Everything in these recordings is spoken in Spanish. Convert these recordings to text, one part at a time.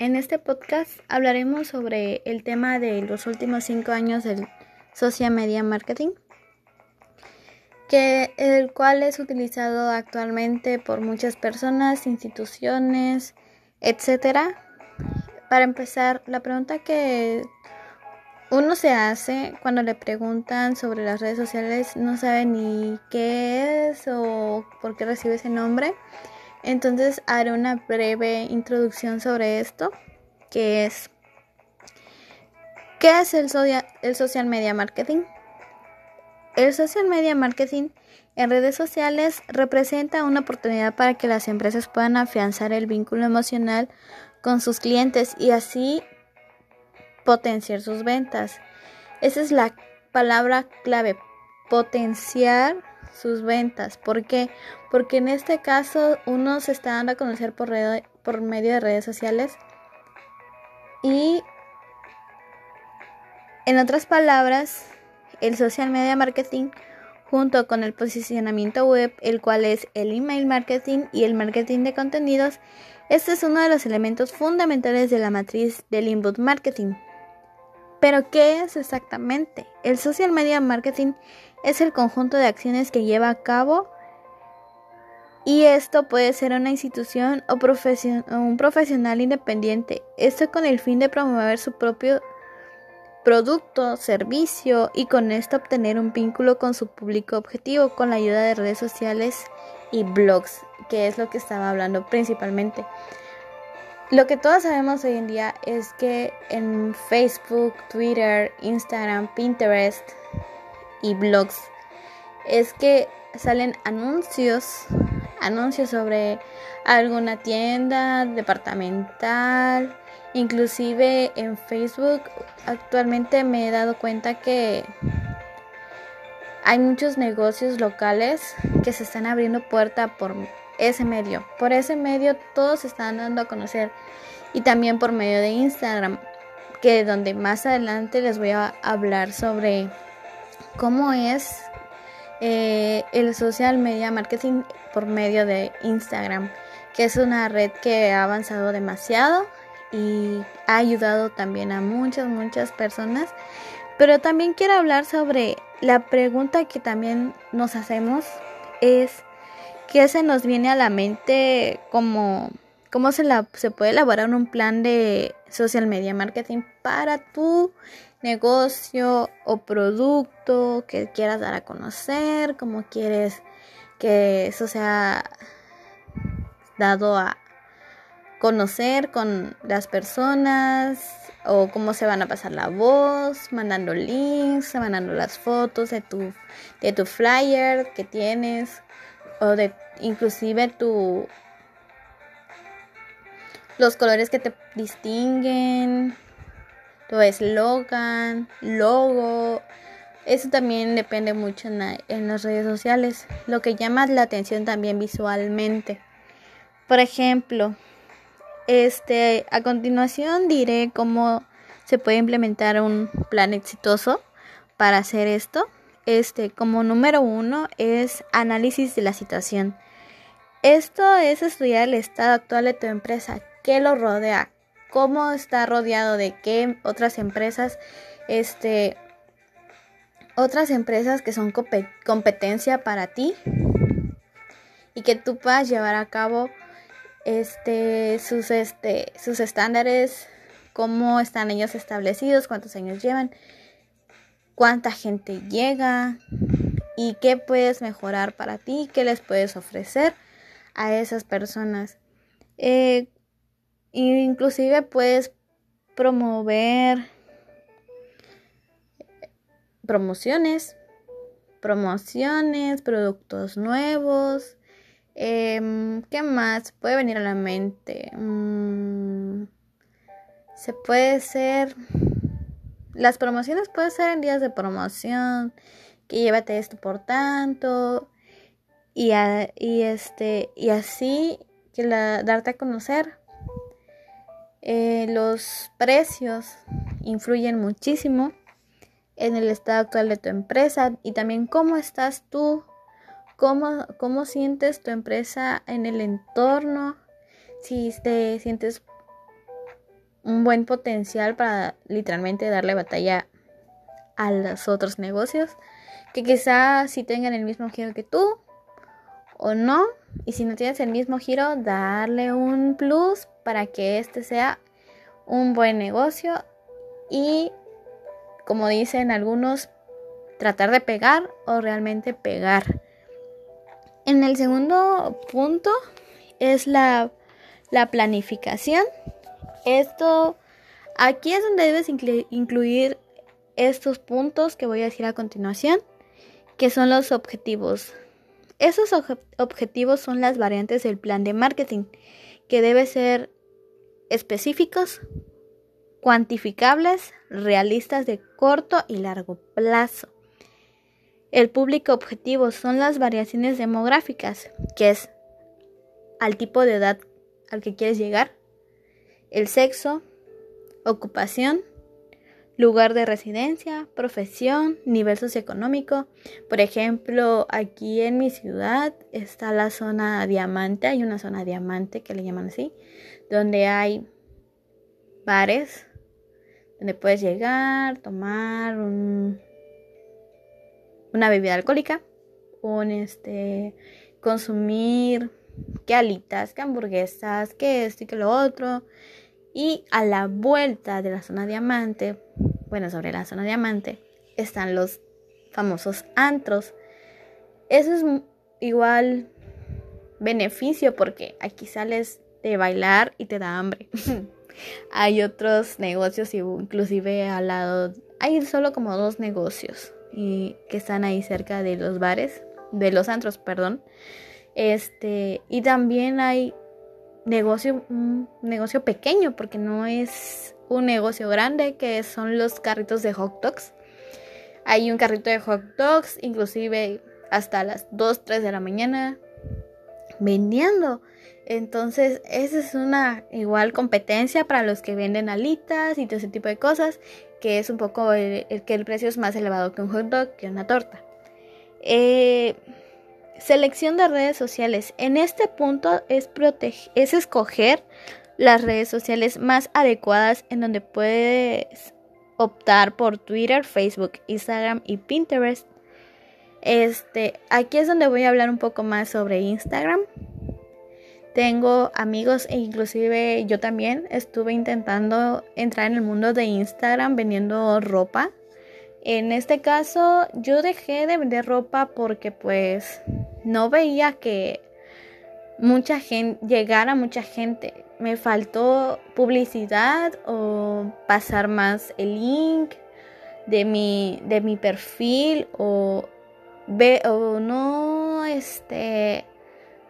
En este podcast hablaremos sobre el tema de los últimos cinco años del social media marketing, que el cual es utilizado actualmente por muchas personas, instituciones, etcétera. Para empezar, la pregunta que uno se hace cuando le preguntan sobre las redes sociales no sabe ni qué es o por qué recibe ese nombre. Entonces haré una breve introducción sobre esto, que es ¿qué es el, el social media marketing? El social media marketing en redes sociales representa una oportunidad para que las empresas puedan afianzar el vínculo emocional con sus clientes y así potenciar sus ventas. Esa es la palabra clave, potenciar sus ventas. ¿Por qué? Porque en este caso uno se está dando a conocer por, por medio de redes sociales y en otras palabras, el social media marketing junto con el posicionamiento web, el cual es el email marketing y el marketing de contenidos, este es uno de los elementos fundamentales de la matriz del inbound marketing. Pero, ¿qué es exactamente? El social media marketing es el conjunto de acciones que lleva a cabo y esto puede ser una institución o, un profesional independiente. Esto con el fin de promover su propio producto, servicio y con esto obtener un vínculo con su público objetivo con la ayuda de redes sociales y blogs, que es lo que estaba hablando principalmente. Lo que todos sabemos hoy en día es que en Facebook, Twitter, Instagram, Pinterest y blogs es que salen anuncios, anuncios sobre alguna tienda departamental, inclusive en Facebook actualmente me he dado cuenta que hay muchos negocios locales que se están abriendo puerta por ese medio. Por ese medio todos están dando a conocer y también por medio de Instagram, que donde más adelante les voy a hablar sobre cómo es eh, el social media marketing por medio de Instagram, que es una red que ha avanzado demasiado y ha ayudado también a muchas, muchas personas. Pero también quiero hablar sobre la pregunta que también nos hacemos es ¿qué se nos viene a la mente como cómo se, la, se puede elaborar un plan de social media marketing para tu negocio o producto que quieras dar a conocer, cómo quieres que eso sea dado a conocer con las personas o cómo se van a pasar la voz, mandando links, mandando las fotos de tu, de tu flyer que tienes o de inclusive tu los colores que te distinguen, tu eslogan, logo. Eso también depende mucho en, en, las redes sociales. Lo que llama la atención también visualmente. Por ejemplo, este, a continuación diré cómo se puede implementar un plan exitoso para hacer esto. Este, como número uno es análisis de la situación. Esto es estudiar el estado actual de tu empresa, qué lo rodea, cómo está rodeado de qué otras empresas, este, otras empresas que son competencia para ti y que tú puedas llevar a cabo este sus este sus estándares cómo están ellos establecidos cuántos años llevan cuánta gente llega y qué puedes mejorar para ti qué les puedes ofrecer a esas personas eh, inclusive puedes promover promociones promociones productos nuevos Em, ¿Qué más puede venir a la mente? Mm, se puede ser... Las promociones pueden ser en días de promoción, que llévate esto por tanto, y, y, este, y así que la, darte a conocer. Eh, los precios influyen muchísimo en el estado actual de tu empresa y también cómo estás tú cómo, cómo sientes tu empresa en el entorno, si te sientes un buen potencial para literalmente darle batalla a los otros negocios que quizás si tengan el mismo giro que tú o no y si no tienes el mismo giro darle un plus para que este sea un buen negocio y como dicen algunos tratar de pegar o realmente pegar. En el segundo punto es la, la planificación esto aquí es donde debes incluir estos puntos que voy a decir a continuación que son los objetivos. Esos objetivos son las variantes del plan de marketing, que deben ser específicos, cuantificables, realistas de corto y largo plazo. El público objetivo son las variaciones demográficas, que es al tipo de edad al que quieres llegar, el sexo, ocupación, lugar de residencia, profesión, nivel socioeconómico. Por ejemplo, aquí en mi ciudad está la zona diamante, hay una zona diamante que le llaman así, donde hay bares donde puedes llegar, tomar una bebida alcohólica, un este consumir que alitas, que hamburguesas, que esto y que lo otro. Y a la vuelta de la zona diamante bueno, sobre la zona diamante, están los famosos antros. Eso es igual beneficio porque aquí sales de bailar y te da hambre. hay otros negocios, inclusive al lado, hay solo como dos negocios y que están ahí cerca de los bares, de los antros, perdón. Este, y también hay negocio, un negocio pequeño porque no es un negocio grande que son los carritos de hot dogs. Hay un carrito de hot dogs, inclusive hasta las 2, 3 de la mañana, vendiendo. Entonces, esa es una igual competencia para los que venden alitas y todo ese tipo de cosas, que es un poco el, que el precio es más elevado que un hot dog, que una torta. Eh, selección de redes sociales. En este punto es, es escoger las redes sociales más adecuadas en donde puedes optar por Twitter, Facebook, Instagram y Pinterest. Este, aquí es donde voy a hablar un poco más sobre Instagram. Tengo amigos e inclusive yo también estuve intentando entrar en el mundo de Instagram vendiendo ropa. En este caso yo dejé de vender ropa porque pues no veía que mucha gente llegara mucha gente me faltó publicidad o pasar más el link de mi, de mi perfil o, ve, o no, este,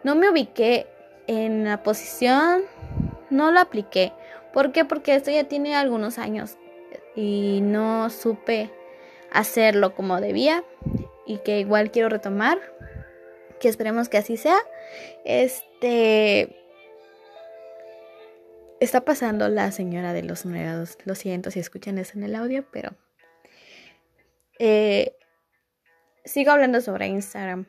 no me ubiqué en la posición, no lo apliqué. ¿Por qué? Porque esto ya tiene algunos años y no supe hacerlo como debía y que igual quiero retomar, que esperemos que así sea. Este está pasando la señora de los numerados. Lo siento si escuchan eso en el audio, pero eh, sigo hablando sobre Instagram.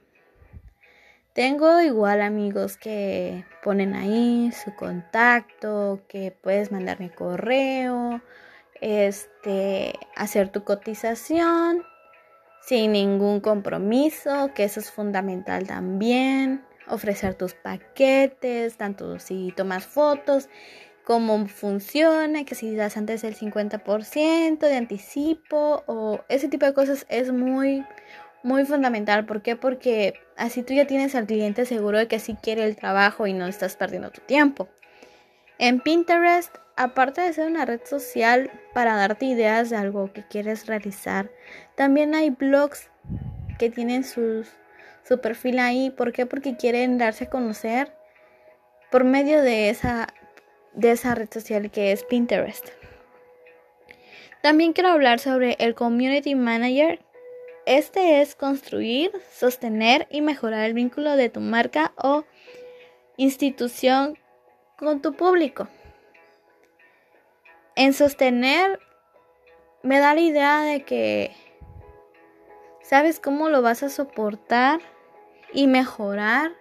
Tengo igual amigos que ponen ahí su contacto, que puedes mandarme correo, este, hacer tu cotización sin ningún compromiso, que eso es fundamental también, ofrecer tus paquetes, tanto si tomas fotos cómo funciona, que si das antes el 50% de anticipo o ese tipo de cosas es muy, muy fundamental. ¿Por qué? Porque así tú ya tienes al cliente seguro de que sí quiere el trabajo y no estás perdiendo tu tiempo. En Pinterest, aparte de ser una red social para darte ideas de algo que quieres realizar, también hay blogs que tienen su perfil ahí. ¿Por qué? Porque quieren darse a conocer por medio de esa de esa red social que es Pinterest. También quiero hablar sobre el Community Manager. Este es construir, sostener y mejorar el vínculo de tu marca o institución con tu público. En sostener me da la idea de que sabes cómo lo vas a soportar y mejorar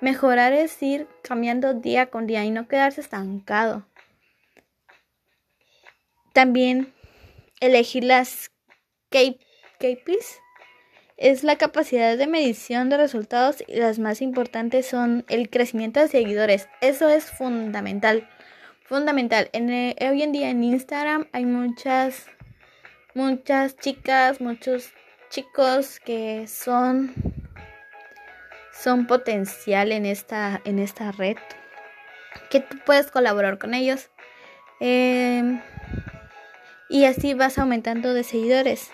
Mejorar es ir cambiando día con día y no quedarse estancado. también elegir las KPIs es la capacidad de medición de resultados y las más importantes son el crecimiento de seguidores. Eso es fundamental. Fundamental. En, eh, hoy en día en Instagram hay muchas, muchas chicas, muchos chicos que son, son potencial en esta, en esta red. Que tú puedes colaborar con ellos. Em, y así vas aumentando de seguidores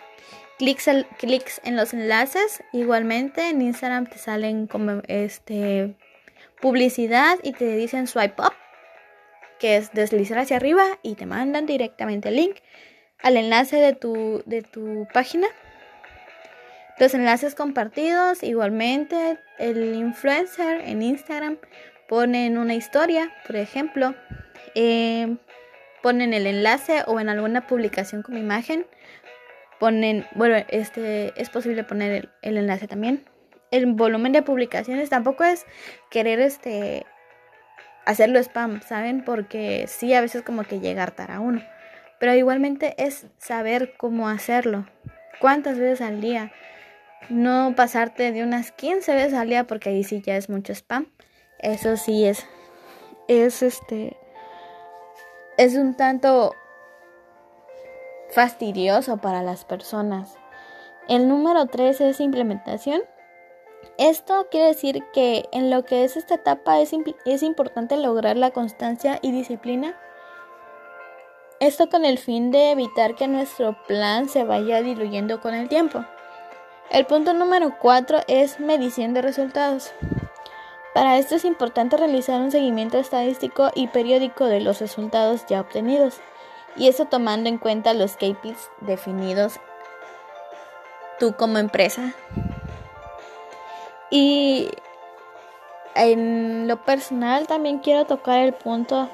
clics, clics en los enlaces. Igualmente en Instagram te salen como este publicidad y te dicen swipe up, que es deslizar hacia arriba y te mandan directamente el link al enlace de tu, de tu página. Los enlaces compartidos, igualmente el influencer en Instagram ponen una historia, por ejemplo, eh, ponen el enlace o en alguna publicación con imagen ponen, bueno, este es posible poner el, enlace también. El volumen de publicaciones tampoco es querer este hacerlo spam, ¿saben? Porque sí a veces como que llega a hartar a uno. Pero igualmente es saber cómo hacerlo. ¿Cuántas veces al día? No pasarte de unas 15 veces al día porque ahí sí ya es mucho spam. Eso sí es es este es un tanto fastidioso para las personas. El número 3 es implementación. Esto quiere decir que en lo que es esta etapa es, es importante lograr la constancia y disciplina. Esto con el fin de evitar que nuestro plan se vaya diluyendo con el tiempo. El punto número 4 es medición de resultados. Para esto es importante realizar un seguimiento estadístico y periódico de los resultados ya obtenidos y eso tomando en cuenta los KPIs definidos tú como empresa. Y en lo personal también quiero tocar el punto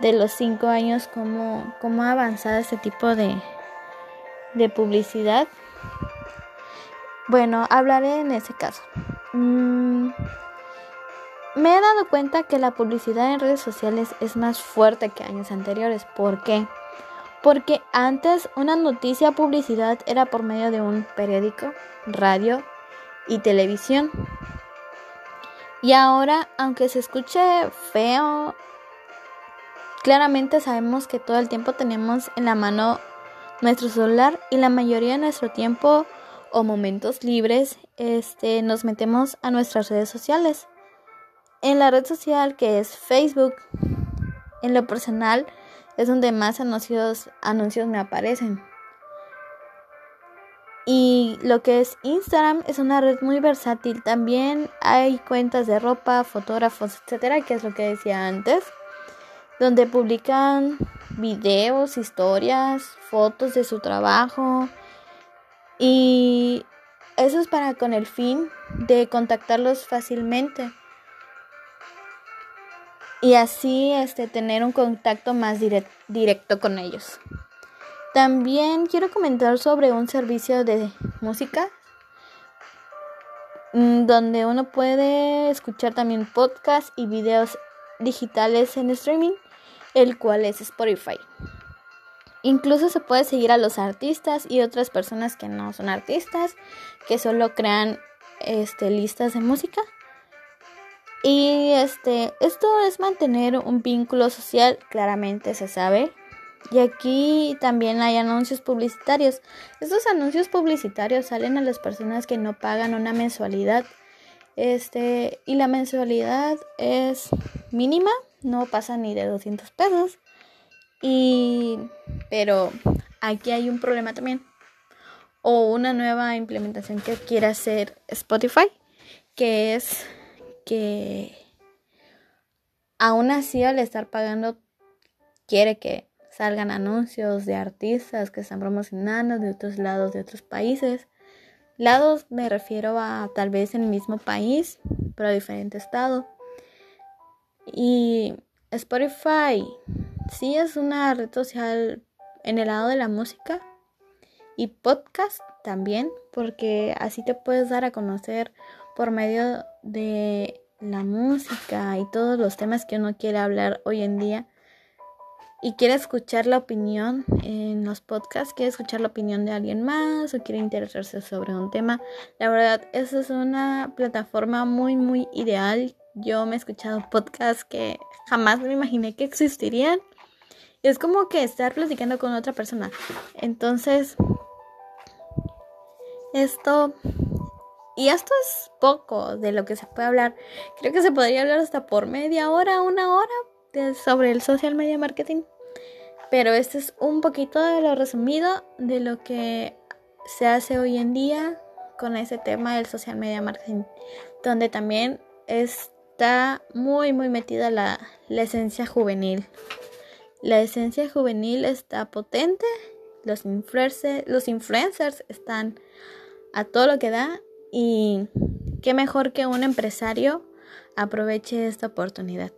de los cinco años, cómo, cómo ha avanzado este tipo de, de publicidad. Bueno, hablaré en ese caso. Mm, me he dado cuenta que la publicidad en redes sociales es más fuerte que años anteriores. ¿Por qué? Porque antes una noticia publicidad era por medio de un periódico, radio y televisión. Y ahora, aunque se escuche feo, claramente sabemos que todo el tiempo tenemos en la mano nuestro celular y la mayoría de nuestro tiempo o momentos libres este, nos metemos a nuestras redes sociales en la red social que es Facebook. En lo personal es donde más anuncios, anuncios me aparecen. Y lo que es Instagram es una red muy versátil. También hay cuentas de ropa, fotógrafos, etcétera, que es lo que decía antes, donde publican videos, historias, fotos de su trabajo. Y eso es para con el fin de contactarlos fácilmente y así este, tener un contacto más directo con ellos. También quiero comentar sobre un servicio de música mm, donde uno puede escuchar también podcasts y videos digitales en streaming, el cual es Spotify. Incluso se puede seguir a los artistas y otras personas que no son artistas, que solo crean este, listas de música. Y este, esto es mantener un vínculo social, claramente se sabe. Y aquí también hay anuncios publicitarios. Estos anuncios publicitarios salen a las personas que no pagan una mensualidad. Este, y la mensualidad es mínima, no pasa ni de 200 pesos. Y pero aquí hay un problema también o una nueva implementación que quiere hacer Spotify, que es que aún así al estar pagando quiere que salgan anuncios de artistas que están promocionando de otros lados, de otros países. Lados me refiero a tal vez en el mismo país, pero diferente estado. Y Spotify sí es una red social en el lado de la música y podcast también, porque así te puedes dar a conocer por medio de la música y todos los temas que uno quiere hablar hoy en día. Y quiere escuchar la opinión en los podcasts, quiere escuchar la opinión de alguien más o quiere interesarse sobre un tema, la verdad, esa es una plataforma muy, muy ideal. Yo me he escuchado podcasts que jamás me imaginé que existirían. Es como que estar platicando con otra persona. Entonces, esto... Y esto es poco de lo que se puede hablar. Creo que se podría hablar hasta por media hora, una hora sobre el social media marketing. Pero este es un poquito de lo resumido de lo que se hace hoy en día con ese tema del social media marketing, donde también está muy muy metida la, la esencia juvenil. La esencia juvenil está potente, los, los influencers están a todo lo que da y qué mejor que un empresario aproveche esta oportunidad.